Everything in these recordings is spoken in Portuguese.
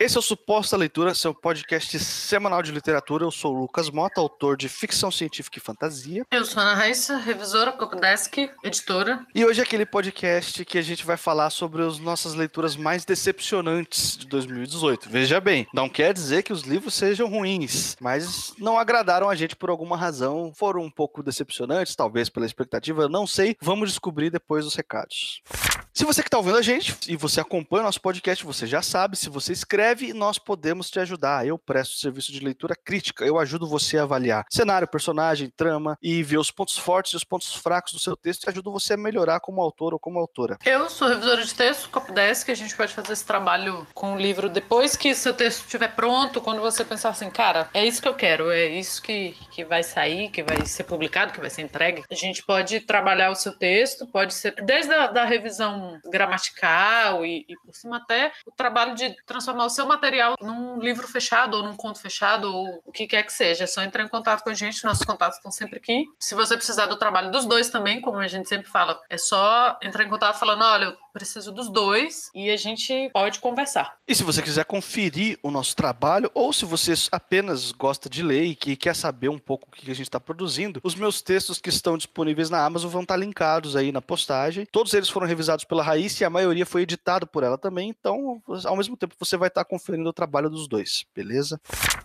Esse é o Suposta Leitura, seu podcast semanal de literatura. Eu sou o Lucas Mota, autor de ficção científica e fantasia. Eu sou Ana Raíssa, revisora, Copdesk, editora. E hoje é aquele podcast que a gente vai falar sobre as nossas leituras mais decepcionantes de 2018. Veja bem, não quer dizer que os livros sejam ruins, mas não agradaram a gente por alguma razão. Foram um pouco decepcionantes, talvez pela expectativa, não sei. Vamos descobrir depois dos recados. Se você que está ouvindo a gente e você acompanha o nosso podcast, você já sabe. Se você escreve, nós podemos te ajudar. Eu presto serviço de leitura crítica. Eu ajudo você a avaliar cenário, personagem, trama e ver os pontos fortes e os pontos fracos do seu texto e ajudo você a melhorar como autor ou como autora. Eu sou revisora de texto, Copdesk. A gente pode fazer esse trabalho com o livro depois que seu texto estiver pronto. Quando você pensar assim, cara, é isso que eu quero, é isso que, que vai sair, que vai ser publicado, que vai ser entregue. A gente pode trabalhar o seu texto, pode ser desde a da revisão gramatical e, e, por cima até o trabalho de transformar o seu material num livro fechado ou num conto fechado ou o que quer que seja. É só entrar em contato com a gente, nossos contatos estão sempre aqui. Se você precisar do trabalho dos dois também, como a gente sempre fala, é só entrar em contato falando, olha, eu preciso dos dois e a gente pode conversar. E se você quiser conferir o nosso trabalho ou se você apenas gosta de ler e que quer saber um pouco o que a gente está produzindo, os meus textos que estão disponíveis na Amazon vão estar linkados aí na postagem. Todos eles foram revisados pela Raíssa e a maioria foi editado por ela também, então ao mesmo tempo você vai estar conferindo o trabalho dos dois, beleza?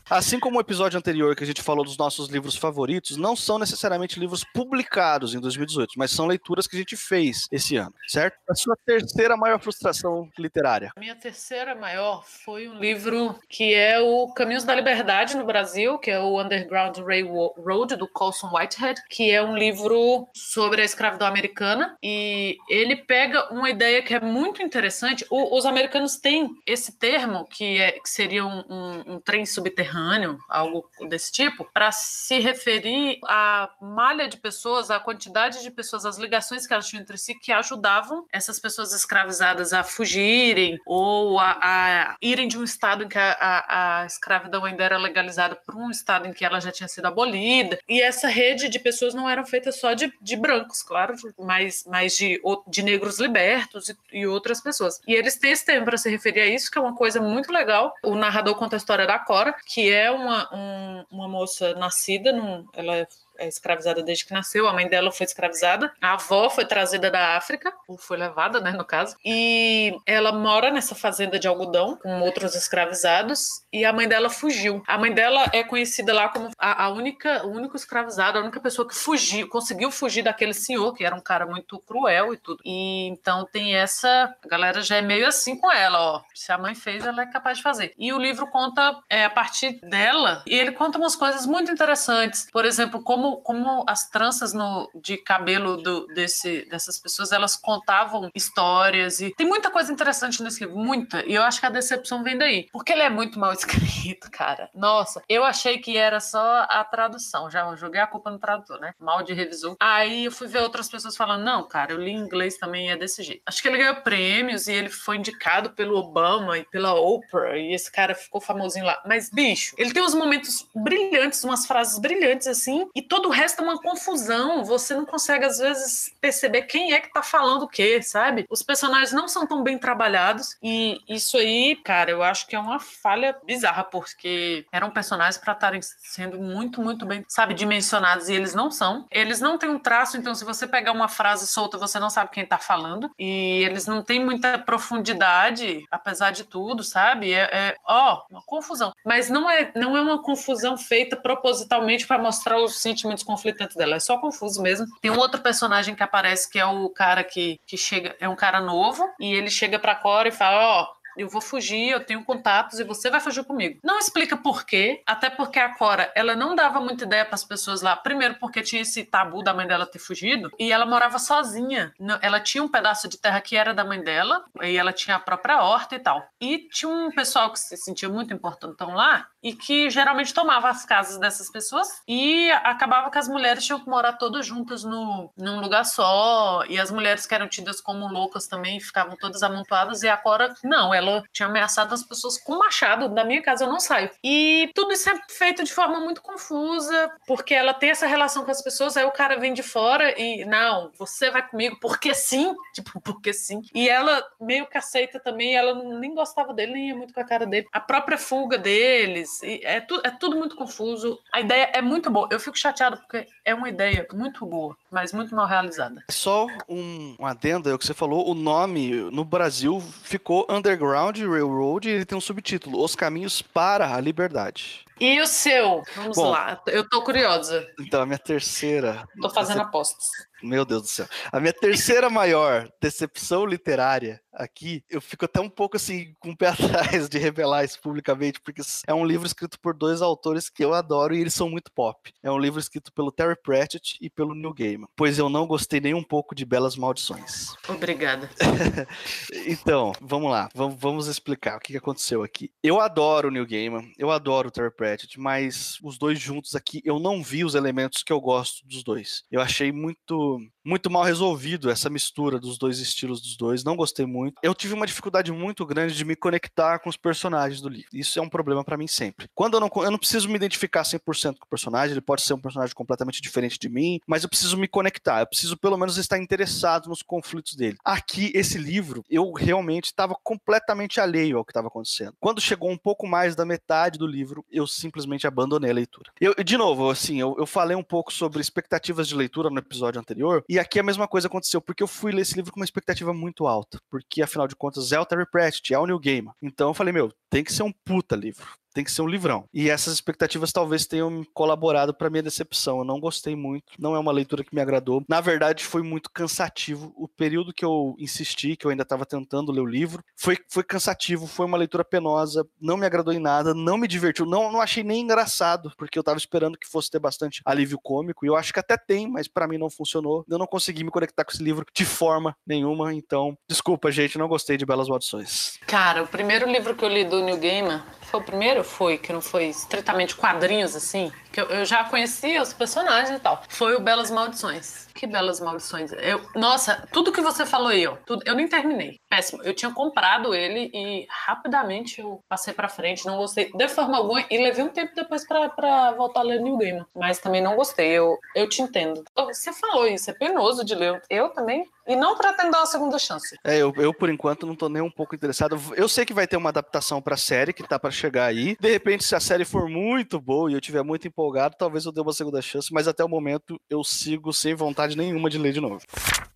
Assim como o episódio anterior que a gente falou dos nossos livros favoritos, não são necessariamente livros publicados em 2018, mas são leituras que a gente fez esse ano, certo? A sua terceira maior frustração literária? A minha terceira maior foi um livro que é o Caminhos da Liberdade no Brasil, que é o Underground Railroad do Colson Whitehead, que é um livro sobre a escravidão americana e ele pega uma ideia que é muito interessante. O, os americanos têm esse termo, que, é, que seria um, um, um trem subterrâneo, algo desse tipo, para se referir à malha de pessoas, à quantidade de pessoas, as ligações que elas tinham entre si que ajudavam essas pessoas escravizadas a fugirem ou a, a irem de um estado em que a, a, a escravidão ainda era legalizada para um estado em que ela já tinha sido abolida. E essa rede de pessoas não eram feitas só de, de brancos, claro, mas, mas de, de negros libertos e, e outras pessoas. E eles têm esse termo para se referir a isso, que é uma coisa muito legal. O narrador conta a história da Cora, que é uma, um, uma moça nascida, num, ela é escravizada desde que nasceu, a mãe dela foi escravizada, a avó foi trazida da África, ou foi levada, né, no caso, e ela mora nessa fazenda de algodão com outros escravizados e a mãe dela fugiu. A mãe dela é conhecida lá como a, a única, o único escravizado, a única pessoa que fugiu, conseguiu fugir daquele senhor, que era um cara muito cruel e tudo. E então tem essa, a galera já é meio assim com ela, ó, se a mãe fez, ela é capaz de fazer. E o livro conta é, a partir dela, e ele conta umas coisas muito interessantes, por exemplo, como como, como as tranças no, de cabelo do, desse, dessas pessoas, elas contavam histórias e tem muita coisa interessante nesse livro, muita. E eu acho que a decepção vem daí, porque ele é muito mal escrito, cara. Nossa, eu achei que era só a tradução, já joguei a culpa no tradutor, né? Mal de revisor. Aí eu fui ver outras pessoas falando, não, cara, eu li em inglês também é desse jeito. Acho que ele ganhou prêmios e ele foi indicado pelo Obama e pela Oprah e esse cara ficou famosinho lá. Mas, bicho, ele tem uns momentos brilhantes, umas frases brilhantes assim, e todo o resto é uma confusão. Você não consegue, às vezes, perceber quem é que tá falando o quê, sabe? Os personagens não são tão bem trabalhados. E isso aí, cara, eu acho que é uma falha bizarra, porque eram personagens para estarem sendo muito, muito bem, sabe, dimensionados. E eles não são. Eles não têm um traço, então, se você pegar uma frase solta, você não sabe quem tá falando. E eles não têm muita profundidade, apesar de tudo, sabe? É, é ó, uma confusão. Mas não é, não é uma confusão feita propositalmente para mostrar os sentimentos sentimentos conflitantes dela. É só confuso mesmo. Tem um outro personagem que aparece que é o cara que, que chega, é um cara novo, e ele chega pra Cora e fala: Ó, oh, eu vou fugir, eu tenho contatos e você vai fugir comigo. Não explica por quê, até porque a Cora, ela não dava muita ideia para as pessoas lá. Primeiro porque tinha esse tabu da mãe dela ter fugido e ela morava sozinha. Ela tinha um pedaço de terra que era da mãe dela e ela tinha a própria horta e tal. E tinha um pessoal que se sentia muito importantão lá e que geralmente tomava as casas dessas pessoas e acabava que as mulheres tinham que morar todas juntas no, num lugar só e as mulheres que eram tidas como loucas também ficavam todas amontoadas e a Cora não, ela tinha ameaçado as pessoas com machado. Da minha casa eu não saio. E tudo isso é feito de forma muito confusa, porque ela tem essa relação com as pessoas, aí o cara vem de fora e, não, você vai comigo porque sim, tipo, porque sim. E ela meio que aceita também, ela nem gostava dele, nem ia muito com a cara dele. A própria fuga deles, é, tu, é tudo muito confuso. A ideia é muito boa. Eu fico chateado porque é uma ideia muito boa, mas muito mal realizada. Só um, um adendo, é o que você falou, o nome no Brasil ficou Underground Railroad e ele tem um subtítulo, Os Caminhos para a Liberdade. E o seu? Vamos Bom, lá, eu tô curiosa. Então, a minha terceira. Tô fazendo apostas. Meu Deus do céu. A minha terceira maior decepção literária aqui, eu fico até um pouco assim com o pé atrás de revelar isso publicamente, porque é um livro escrito por dois autores que eu adoro e eles são muito pop. É um livro escrito pelo Terry Pratchett e pelo Neil Gaiman, pois eu não gostei nem um pouco de Belas Maldições. Obrigada. então, vamos lá, vamos, vamos explicar o que aconteceu aqui. Eu adoro o Neil Gaiman, eu adoro o Terry Pratchett, mas os dois juntos aqui, eu não vi os elementos que eu gosto dos dois. Eu achei muito muito mal resolvido essa mistura dos dois estilos dos dois, não gostei muito muito. Eu tive uma dificuldade muito grande de me conectar com os personagens do livro. Isso é um problema para mim sempre. Quando eu não, eu não preciso me identificar 100% com o personagem, ele pode ser um personagem completamente diferente de mim, mas eu preciso me conectar, eu preciso pelo menos estar interessado nos conflitos dele. Aqui, esse livro, eu realmente estava completamente alheio ao que estava acontecendo. Quando chegou um pouco mais da metade do livro, eu simplesmente abandonei a leitura. Eu, de novo, assim, eu, eu falei um pouco sobre expectativas de leitura no episódio anterior, e aqui a mesma coisa aconteceu, porque eu fui ler esse livro com uma expectativa muito alta, porque que afinal de contas é o Terry Pratchett, é o Neil Gaiman. Então eu falei, meu, tem que ser um puta livro tem que ser um livrão. E essas expectativas talvez tenham colaborado para minha decepção. Eu não gostei muito, não é uma leitura que me agradou. Na verdade, foi muito cansativo. O período que eu insisti, que eu ainda estava tentando ler o livro, foi, foi cansativo, foi uma leitura penosa, não me agradou em nada, não me divertiu, não, não achei nem engraçado, porque eu estava esperando que fosse ter bastante alívio cômico, e eu acho que até tem, mas para mim não funcionou. Eu não consegui me conectar com esse livro de forma nenhuma, então, desculpa, gente, não gostei de Belas Maldições. Cara, o primeiro livro que eu li do New Gaiman foi o primeiro? Foi, que não foi estritamente quadrinhos assim? Que eu, eu já conhecia os personagens e tal. Foi o Belas Maldições. Que belas maldições. Eu, nossa, tudo que você falou aí, ó. Tudo, eu nem terminei. Péssimo. Eu tinha comprado ele e rapidamente eu passei pra frente. Não gostei de forma alguma e levei um tempo depois pra, pra voltar a ler New Game. Mas também não gostei. Eu, eu te entendo. Você falou isso, é penoso de ler. Eu também. E não pretendo dar uma segunda chance. É, eu, eu por enquanto não tô nem um pouco interessado. Eu sei que vai ter uma adaptação pra série que tá pra chegar aí. De repente, se a série for muito boa e eu tiver muito empolgado, talvez eu dê uma segunda chance. Mas até o momento eu sigo sem vontade vontade nenhuma de ler de novo.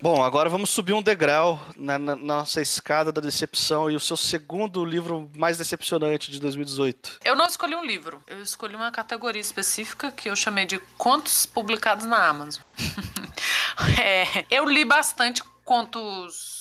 Bom, agora vamos subir um degrau na, na, nossa escada da decepção e o seu segundo livro mais decepcionante de 2018. Eu não escolhi um livro, eu escolhi uma categoria específica que eu chamei de contos publicados na Amazon. é, eu li bastante contos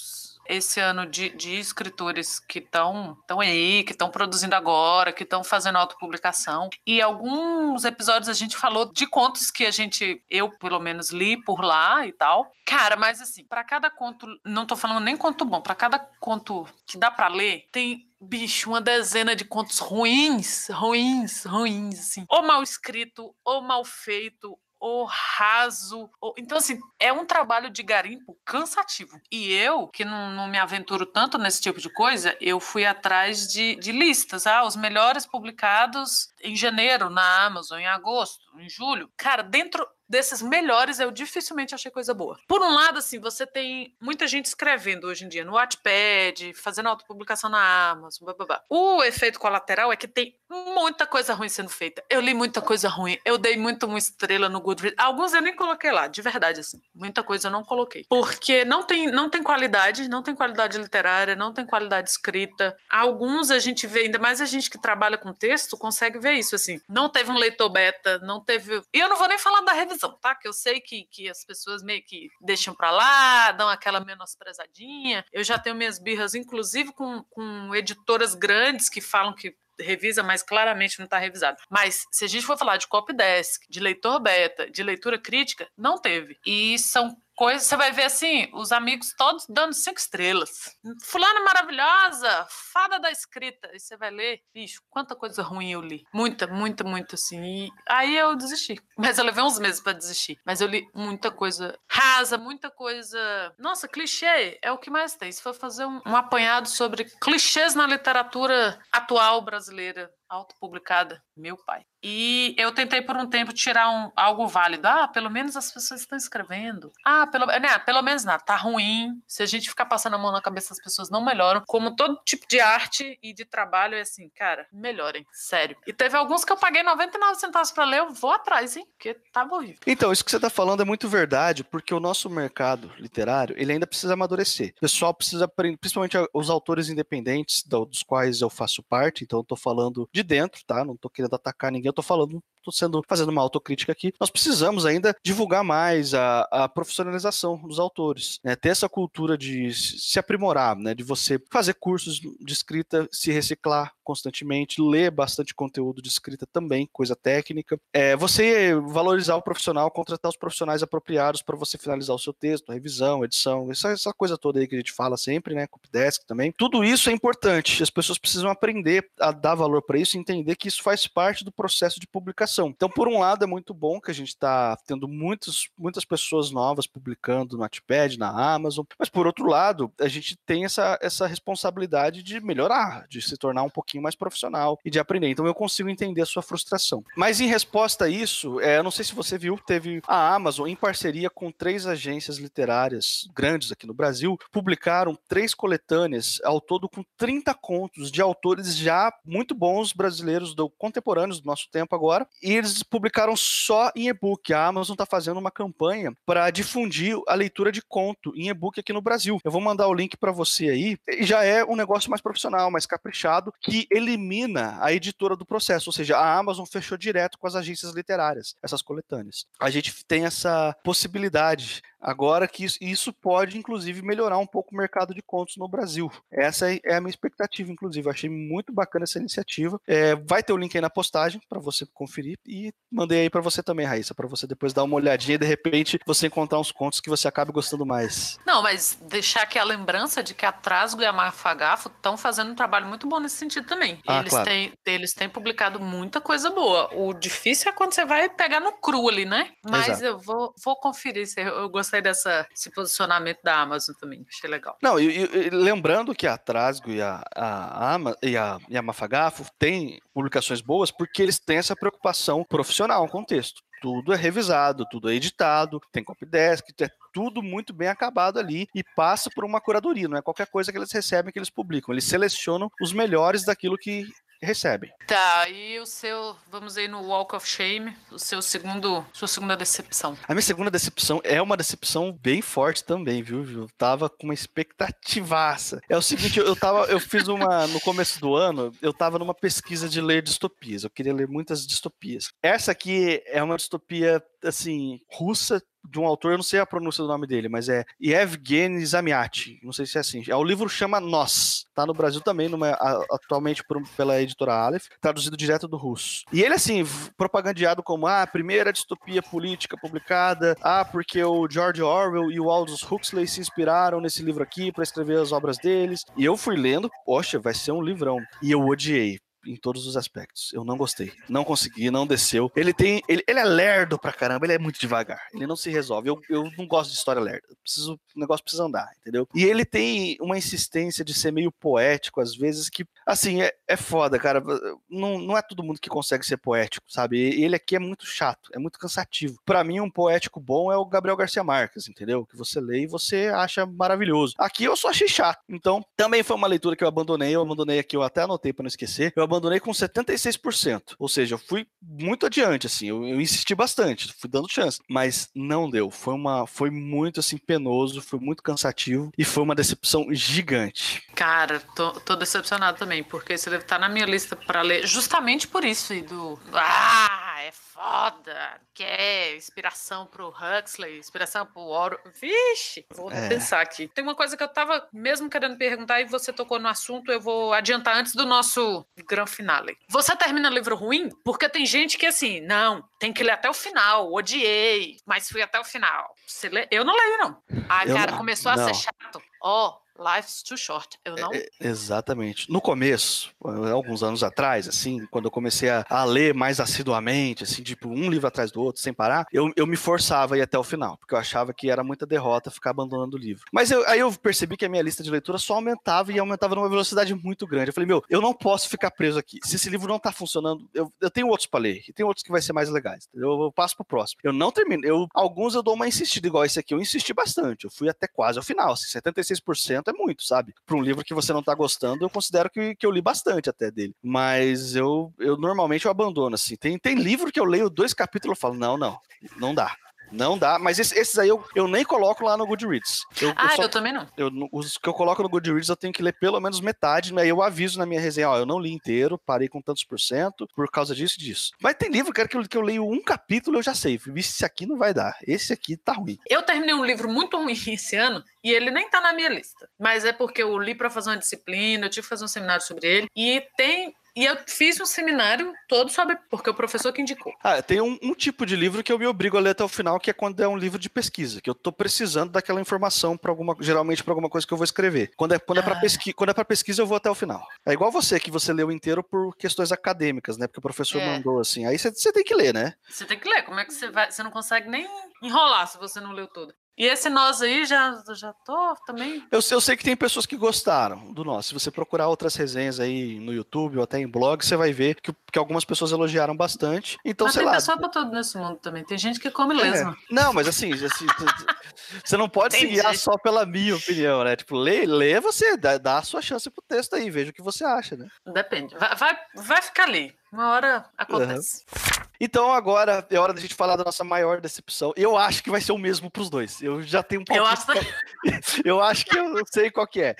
esse ano de, de escritores que estão tão aí, que estão produzindo agora, que estão fazendo autopublicação. E alguns episódios a gente falou de contos que a gente, eu pelo menos, li por lá e tal. Cara, mas assim, para cada conto, não tô falando nem conto bom, para cada conto que dá para ler, tem bicho, uma dezena de contos ruins, ruins, ruins, assim. Ou mal escrito, ou mal feito, ou raso. Ou... Então, assim, é um trabalho de garimpo cansativo. E eu, que não, não, me aventuro tanto nesse tipo de coisa, eu fui atrás de, de listas. Ah, os melhores publicados em janeiro na Amazon, em agosto, em julho. Cara, dentro desses melhores, eu dificilmente achei coisa boa. Por um lado, assim, você tem muita gente escrevendo hoje em dia no Wattpad, fazendo autopublicação na Amazon, blá, blá, blá. O efeito colateral é que tem muita coisa ruim sendo feita. Eu li muita coisa ruim, eu dei muito uma estrela no Goodreads. Alguns eu nem coloquei lá, de verdade, assim. Muita coisa eu não coloquei. Porque não tem, não tem qualidade, não tem qualidade literária, não tem qualidade escrita. Alguns a gente vê, ainda mais a gente que trabalha com texto, consegue ver isso, assim. Não teve um leitor beta, não teve... E eu não vou nem falar da revisão tá? Que eu sei que, que as pessoas meio que deixam para lá, dão aquela menosprezadinha. Eu já tenho minhas birras, inclusive com, com editoras grandes que falam que revisa, mas claramente não está revisado. Mas se a gente for falar de copy desk, de leitor beta, de leitura crítica, não teve. E são coisa, você vai ver assim, os amigos todos dando cinco estrelas. Fulana maravilhosa, fada da escrita. E você vai ler, bicho, quanta coisa ruim eu li. Muita, muita, muita, assim. E aí eu desisti. Mas eu levei uns meses para desistir. Mas eu li muita coisa rasa, muita coisa. Nossa, clichê é o que mais tem. Se for fazer um, um apanhado sobre clichês na literatura atual brasileira, autopublicada, meu pai. E eu tentei por um tempo tirar um, algo válido. Ah, pelo menos as pessoas estão escrevendo. Ah, pelo, né, pelo menos nada. Tá ruim. Se a gente ficar passando a mão na cabeça das pessoas, não melhoram. Como todo tipo de arte e de trabalho, é assim, cara, melhorem. Sério. E teve alguns que eu paguei 99 centavos para ler. Eu vou atrás, hein? Porque tava horrível. Então, isso que você tá falando é muito verdade, porque o nosso mercado literário, ele ainda precisa amadurecer. O pessoal precisa principalmente os autores independentes, dos quais eu faço parte. Então, eu tô falando de dentro, tá? Não tô querendo atacar ninguém eu tô falando tô sendo fazendo uma autocrítica aqui. Nós precisamos ainda divulgar mais a, a profissionalização dos autores, né? Ter essa cultura de se aprimorar, né? De você fazer cursos de escrita, se reciclar constantemente, ler bastante conteúdo de escrita também, coisa técnica. É, você valorizar o profissional, contratar os profissionais apropriados para você finalizar o seu texto, revisão, edição, essa, essa coisa toda aí que a gente fala sempre, né? Copydesk também. Tudo isso é importante. As pessoas precisam aprender a dar valor para isso e entender que isso faz parte do processo de publicação. Então, por um lado, é muito bom que a gente está tendo muitos, muitas pessoas novas publicando no Notepad, na Amazon, mas por outro lado, a gente tem essa, essa responsabilidade de melhorar, de se tornar um pouquinho mais profissional e de aprender. Então, eu consigo entender a sua frustração. Mas em resposta a isso, é, eu não sei se você viu, teve a Amazon, em parceria com três agências literárias grandes aqui no Brasil, publicaram três coletâneas, ao todo com 30 contos de autores já muito bons brasileiros, do, contemporâneos do nosso tempo agora, e eles publicaram só em e-book. A Amazon está fazendo uma campanha para difundir a leitura de conto em e-book aqui no Brasil. Eu vou mandar o link para você aí. Já é um negócio mais profissional, mais caprichado, que elimina a editora do processo. Ou seja, a Amazon fechou direto com as agências literárias, essas coletâneas. A gente tem essa possibilidade Agora que isso, isso, pode, inclusive, melhorar um pouco o mercado de contos no Brasil. Essa é, é a minha expectativa, inclusive. Eu achei muito bacana essa iniciativa. É, vai ter o link aí na postagem para você conferir e mandei aí para você também, Raíssa, para você depois dar uma olhadinha e de repente você encontrar uns contos que você acabe gostando mais. Não, mas deixar aqui a lembrança de que a Trasgo e a Mafagafo estão fazendo um trabalho muito bom nesse sentido também. Ah, eles, claro. têm, eles têm publicado muita coisa boa. O difícil é quando você vai pegar no cru ali, né? Mas Exato. eu vou, vou conferir se eu, eu gostei dessa, esse posicionamento da Amazon também. Achei legal. Não, e, e lembrando que a Trasgo e a, a, a, e a, e a Mafagafo têm publicações boas porque eles têm essa preocupação profissional com o texto tudo é revisado, tudo é editado, tem copydesk, é tudo muito bem acabado ali e passa por uma curadoria, não é qualquer coisa que eles recebem que eles publicam. Eles selecionam os melhores daquilo que recebem. Tá, e o seu, vamos aí no Walk of Shame, o seu segundo, sua segunda decepção. A minha segunda decepção é uma decepção bem forte também, viu, viu? Tava com uma expectativaça. É o seguinte, eu tava, eu fiz uma no começo do ano, eu tava numa pesquisa de ler distopias. Eu queria ler muitas distopias. Essa aqui é uma distopia assim, russa, de um autor, eu não sei a pronúncia do nome dele, mas é Yevgeny Zamiati, não sei se é assim. É, o livro chama Nós, tá no Brasil também, numa, atualmente por, pela editora Aleph, traduzido direto do russo. E ele, assim, propagandeado como ah, a primeira distopia política publicada, ah, porque o George Orwell e o Aldous Huxley se inspiraram nesse livro aqui para escrever as obras deles. E eu fui lendo, poxa, vai ser um livrão. E eu odiei em todos os aspectos. Eu não gostei. Não consegui, não desceu. Ele tem. Ele, ele é lerdo pra caramba, ele é muito devagar. Ele não se resolve. Eu, eu não gosto de história lerda. Preciso, o negócio precisa andar, entendeu? E ele tem uma insistência de ser meio poético, às vezes, que, assim, é, é foda, cara. Não, não é todo mundo que consegue ser poético, sabe? Ele aqui é muito chato, é muito cansativo. Para mim, um poético bom é o Gabriel Garcia Marques, entendeu? Que você lê e você acha maravilhoso. Aqui eu só achei chato. Então, também foi uma leitura que eu abandonei. Eu abandonei aqui, eu até anotei para não esquecer. Eu abandonei com 76%. Ou seja, eu fui muito adiante, assim, eu, eu, insisti bastante, fui dando chance, mas não deu. Foi uma, foi muito assim penoso, foi muito cansativo e foi uma decepção gigante. Cara, tô, tô decepcionado também, porque você deve estar na minha lista para ler, justamente por isso, do ah, é foda, quer inspiração pro Huxley, inspiração pro Oro. Vixe, vou é. pensar aqui. Tem uma coisa que eu tava mesmo querendo perguntar e você tocou no assunto, eu vou adiantar antes do nosso gran finale. Você termina livro ruim? Porque tem gente que assim, não, tem que ler até o final, odiei, mas fui até o final. Você lê? Eu não leio, não. Ah, eu cara, não, começou não. a ser chato. Ó, oh, Life's too short. Eu não. É, exatamente. No começo, alguns anos atrás, assim, quando eu comecei a, a, ler mais assiduamente, assim, tipo, um livro atrás do outro, sem parar, eu, eu me forçava a ir até o final, porque eu achava que era muita derrota ficar abandonando o livro. Mas eu, aí eu percebi que a minha lista de leitura só aumentava e aumentava numa velocidade muito grande. Eu falei, meu, eu não posso ficar preso aqui. Se esse livro não tá funcionando, eu, eu tenho outros para ler, e tem outros que vai ser mais legais. Eu, eu passo pro próximo. Eu não termino. Eu, alguns eu dou uma insistida, igual esse aqui. Eu insisti bastante. Eu fui até quase ao final. Assim, 76% é muito, sabe? Para um livro que você não tá gostando, eu considero que, que eu li bastante até dele. Mas eu, eu normalmente eu abandono, assim. Tem, tem livro que eu leio dois capítulos e falo, não, não, não dá. Não dá, mas esses, esses aí eu, eu nem coloco lá no Goodreads. Eu, ah, eu, só, eu também não. Eu, os que eu coloco no Goodreads eu tenho que ler pelo menos metade, aí eu aviso na minha resenha, ó, eu não li inteiro, parei com tantos por cento, por causa disso e disso. Mas tem livro, cara, que eu, que eu leio um capítulo eu já sei, esse aqui não vai dar, esse aqui tá ruim. Eu terminei um livro muito ruim esse ano, e ele nem tá na minha lista, mas é porque eu li para fazer uma disciplina, eu tive que fazer um seminário sobre ele, e tem e eu fiz um seminário todo sobre. Porque o professor que indicou. Ah, tem um, um, tipo de livro que eu me obrigo a ler até o final, que é quando é um livro de pesquisa, que eu tô precisando daquela informação para alguma. Geralmente para alguma coisa que eu vou escrever. Quando é, quando, é para ah. pesqui, quando é para pesquisa, eu vou até o final. É igual você, que você leu inteiro por questões acadêmicas, né? Porque o professor é. mandou assim. Aí você tem que ler, né? Você tem que ler. Como é que você vai. Você não consegue nem enrolar se você não leu tudo. E esse nós aí já, já tô também. Eu, eu sei que tem pessoas que gostaram do nós. Se você procurar outras resenhas aí no YouTube ou até em blog, você vai ver que, que algumas pessoas elogiaram bastante. Então, mas sei tem lá. pessoa pra todo nesse mundo também. Tem gente que come lesma. É. Não, mas assim, assim você não pode se guiar só pela minha opinião, né? Tipo, lê, lê você, dá, dá a sua chance pro texto aí, veja o que você acha, né? Depende. Vai, vai, vai ficar ali. Uma hora acontece. Uhum. Então agora é hora da gente falar da nossa maior decepção. Eu acho que vai ser o mesmo para os dois. Eu já tenho um pouco. Eu acho, eu acho que eu sei qual que é.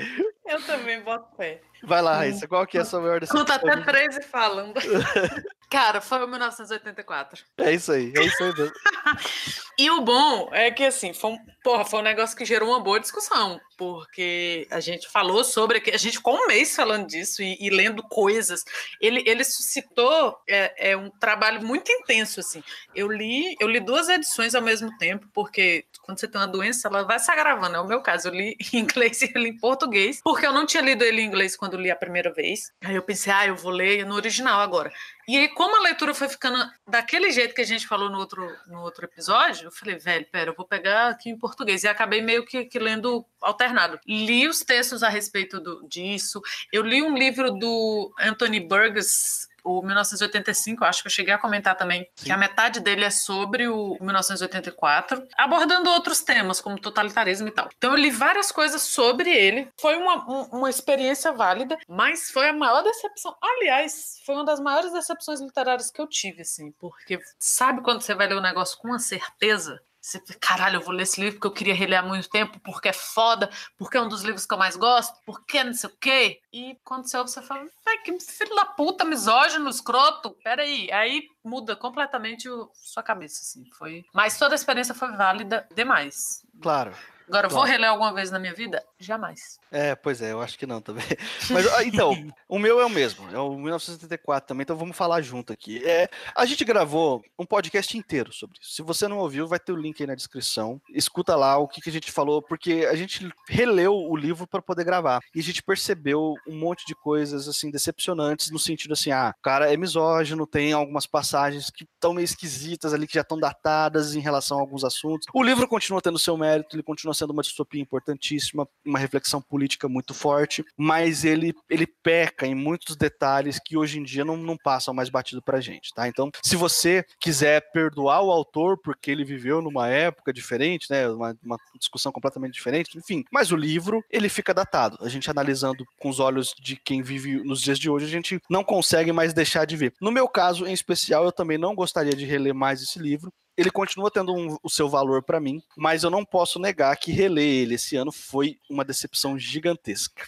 Eu também boto pé. Vai lá, Raíssa, qual que é a sua maior decepção? Conta até 13 falando. Cara, foi 1984. É isso aí, é isso aí mesmo. e o bom é que, assim, foi um, porra, foi um negócio que gerou uma boa discussão, porque a gente falou sobre, a gente ficou um mês falando disso e, e lendo coisas. Ele, ele suscitou é, é, um trabalho muito intenso, assim. Eu li, eu li duas edições ao mesmo tempo, porque quando você tem uma doença, ela vai se agravando. É o meu caso, eu li em inglês e li em português, porque eu não tinha lido ele em inglês quando li a primeira vez. Aí eu pensei, ah, eu vou ler no original agora. E aí, como a leitura foi ficando daquele jeito que a gente falou no outro, no outro episódio, eu falei, velho, pera, eu vou pegar aqui em português. E acabei meio que, que lendo alternado. Li os textos a respeito do, disso. Eu li um livro do Anthony Burgess, o 1985, acho que eu cheguei a comentar também, Sim. que a metade dele é sobre o 1984, abordando outros temas, como totalitarismo e tal. Então eu li várias coisas sobre ele. Foi uma, uma experiência válida, mas foi a maior decepção. Aliás, foi uma das maiores decepções literárias que eu tive, assim, porque sabe quando você vai ler o um negócio com uma certeza? Você, caralho, eu vou ler esse livro porque eu queria reler há muito tempo, porque é foda, porque é um dos livros que eu mais gosto, porque não sei o quê. E quando você ouve, você fala, que filho da puta, misógino, escroto, peraí. Aí muda completamente o, sua cabeça, assim. Foi... Mas toda a experiência foi válida demais. Claro. Agora, vou reler alguma vez na minha vida? Jamais. É, pois é, eu acho que não também. Mas, então, o meu é o mesmo, é o 1974 também, então vamos falar junto aqui. É, a gente gravou um podcast inteiro sobre isso. Se você não ouviu, vai ter o link aí na descrição. Escuta lá o que, que a gente falou, porque a gente releu o livro para poder gravar. E a gente percebeu um monte de coisas, assim, decepcionantes, no sentido assim, ah, o cara é misógino, tem algumas passagens que estão meio esquisitas ali, que já estão datadas em relação a alguns assuntos. O livro continua tendo seu mérito, ele continua sendo uma distopia importantíssima, uma reflexão política muito forte, mas ele, ele peca em muitos detalhes que hoje em dia não, não passam mais batido pra gente, tá? Então, se você quiser perdoar o autor porque ele viveu numa época diferente, né, uma, uma discussão completamente diferente, enfim, mas o livro, ele fica datado. A gente analisando com os olhos de quem vive nos dias de hoje, a gente não consegue mais deixar de ver. No meu caso, em especial, eu também não gostaria de reler mais esse livro, ele continua tendo um, o seu valor para mim, mas eu não posso negar que reler ele esse ano foi uma decepção gigantesca.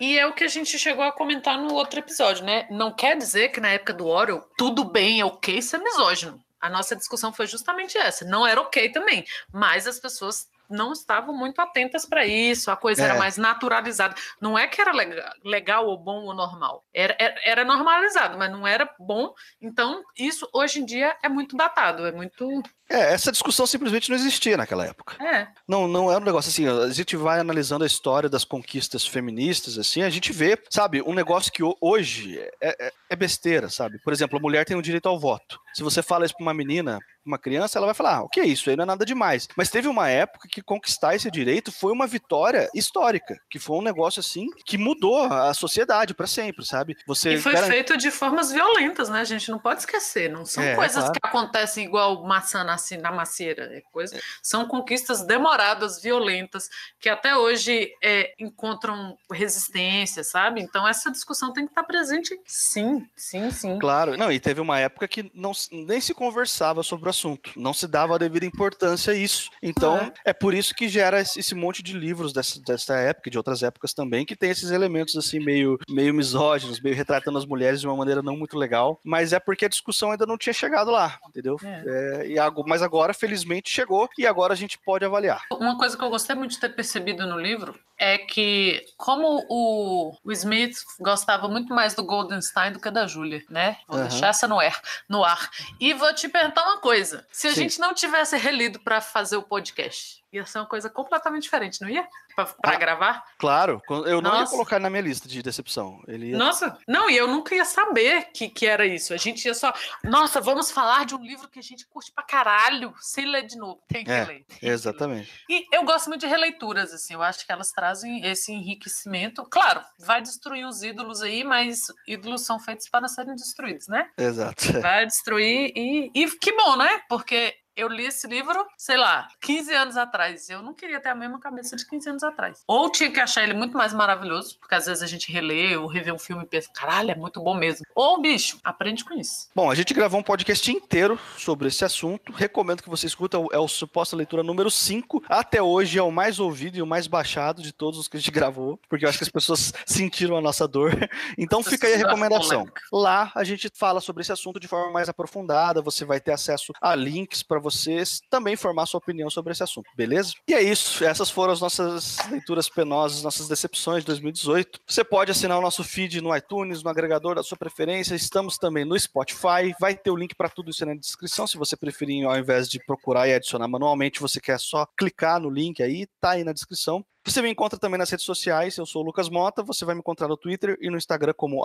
E é o que a gente chegou a comentar no outro episódio, né? Não quer dizer que na época do Orwell tudo bem, é ok ser misógino. A nossa discussão foi justamente essa. Não era ok também, mas as pessoas não estavam muito atentas para isso, a coisa é. era mais naturalizada. Não é que era legal, ou bom ou normal, era, era, era, normalizado, mas não era bom. Então, isso hoje em dia é muito datado, é muito. É, essa discussão simplesmente não existia naquela época. É. Não, não é um negócio assim, a gente vai analisando a história das conquistas feministas, assim, a gente vê, sabe, um negócio que hoje é, é, é besteira, sabe? Por exemplo, a mulher tem o direito ao voto. Se você fala isso para uma menina, uma criança, ela vai falar: ah, o que é isso? Aí não é nada demais. Mas teve uma época que conquistar esse direito foi uma vitória histórica, que foi um negócio assim que mudou a sociedade para sempre, sabe? Você e foi feito de formas violentas, né? A gente não pode esquecer. Não são é, coisas claro. que acontecem igual maçã nasce na macieira. É coisa... São conquistas demoradas, violentas, que até hoje é, encontram resistência, sabe? Então essa discussão tem que estar presente, sim, sim, sim. Claro, não. E teve uma época que não, nem se conversava sobre o assunto, não se dava a devida importância a isso. Então, é, é por isso que gera esse monte de livros dessa, dessa época, de outras épocas também, que tem esses elementos assim meio, meio misóginos, meio retratando as mulheres de uma maneira não muito legal, mas é porque a discussão ainda não tinha chegado lá, entendeu? É. É, e, mas agora, felizmente, chegou e agora a gente pode avaliar. Uma coisa que eu gostei muito de ter percebido no livro é que, como o, o Smith gostava muito mais do Goldenstein do que da Julia, né? Vou uhum. deixar essa no ar, no ar. E vou te perguntar uma coisa: se a Sim. gente não tivesse relido para fazer o podcast, ia ser uma coisa completamente diferente, não ia? Para ah, gravar? Claro, eu não Nossa. ia colocar na minha lista de decepção. Ele ia... Nossa, não, e eu nunca ia saber que, que era isso. A gente ia só. Nossa, vamos falar de um livro que a gente curte pra caralho, sem ler de novo. Tem que é, ler. Tem exatamente. Que ler. E eu gosto muito de releituras, assim, eu acho que elas trazem esse enriquecimento. Claro, vai destruir os ídolos aí, mas ídolos são feitos para serem destruídos, né? Exato. Vai destruir e, e que bom, né? Porque eu li esse livro, sei lá, 15 anos atrás. Eu não queria ter a mesma cabeça de 15 anos atrás. Ou tinha que achar ele muito mais maravilhoso, porque às vezes a gente relê ou revê um filme e pensa, caralho, é muito bom mesmo. Ou, bicho, aprende com isso. Bom, a gente gravou um podcast inteiro sobre esse assunto. Recomendo que você escuta, é o Suposta Leitura número 5. Até hoje é o mais ouvido e o mais baixado de todos os que a gente gravou, porque eu acho que as pessoas sentiram a nossa dor. Então fica aí a recomendação. Lá a gente fala sobre esse assunto de forma mais aprofundada, você vai ter acesso a links para vocês também formar sua opinião sobre esse assunto, beleza? E é isso, essas foram as nossas leituras penosas, nossas decepções de 2018. Você pode assinar o nosso feed no iTunes, no agregador da sua preferência, estamos também no Spotify, vai ter o link para tudo isso na descrição, se você preferir, ao invés de procurar e adicionar manualmente, você quer só clicar no link aí, tá aí na descrição. Você me encontra também nas redes sociais, eu sou o Lucas Mota, você vai me encontrar no Twitter e no Instagram como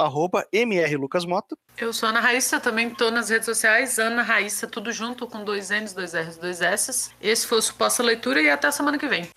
mrlucasmota. Eu sou Ana Raíssa, também estou nas redes sociais, Ana Raíssa, tudo junto com dois N's, dois R's, dois S's. Esse foi o Suposta Leitura e até semana que vem.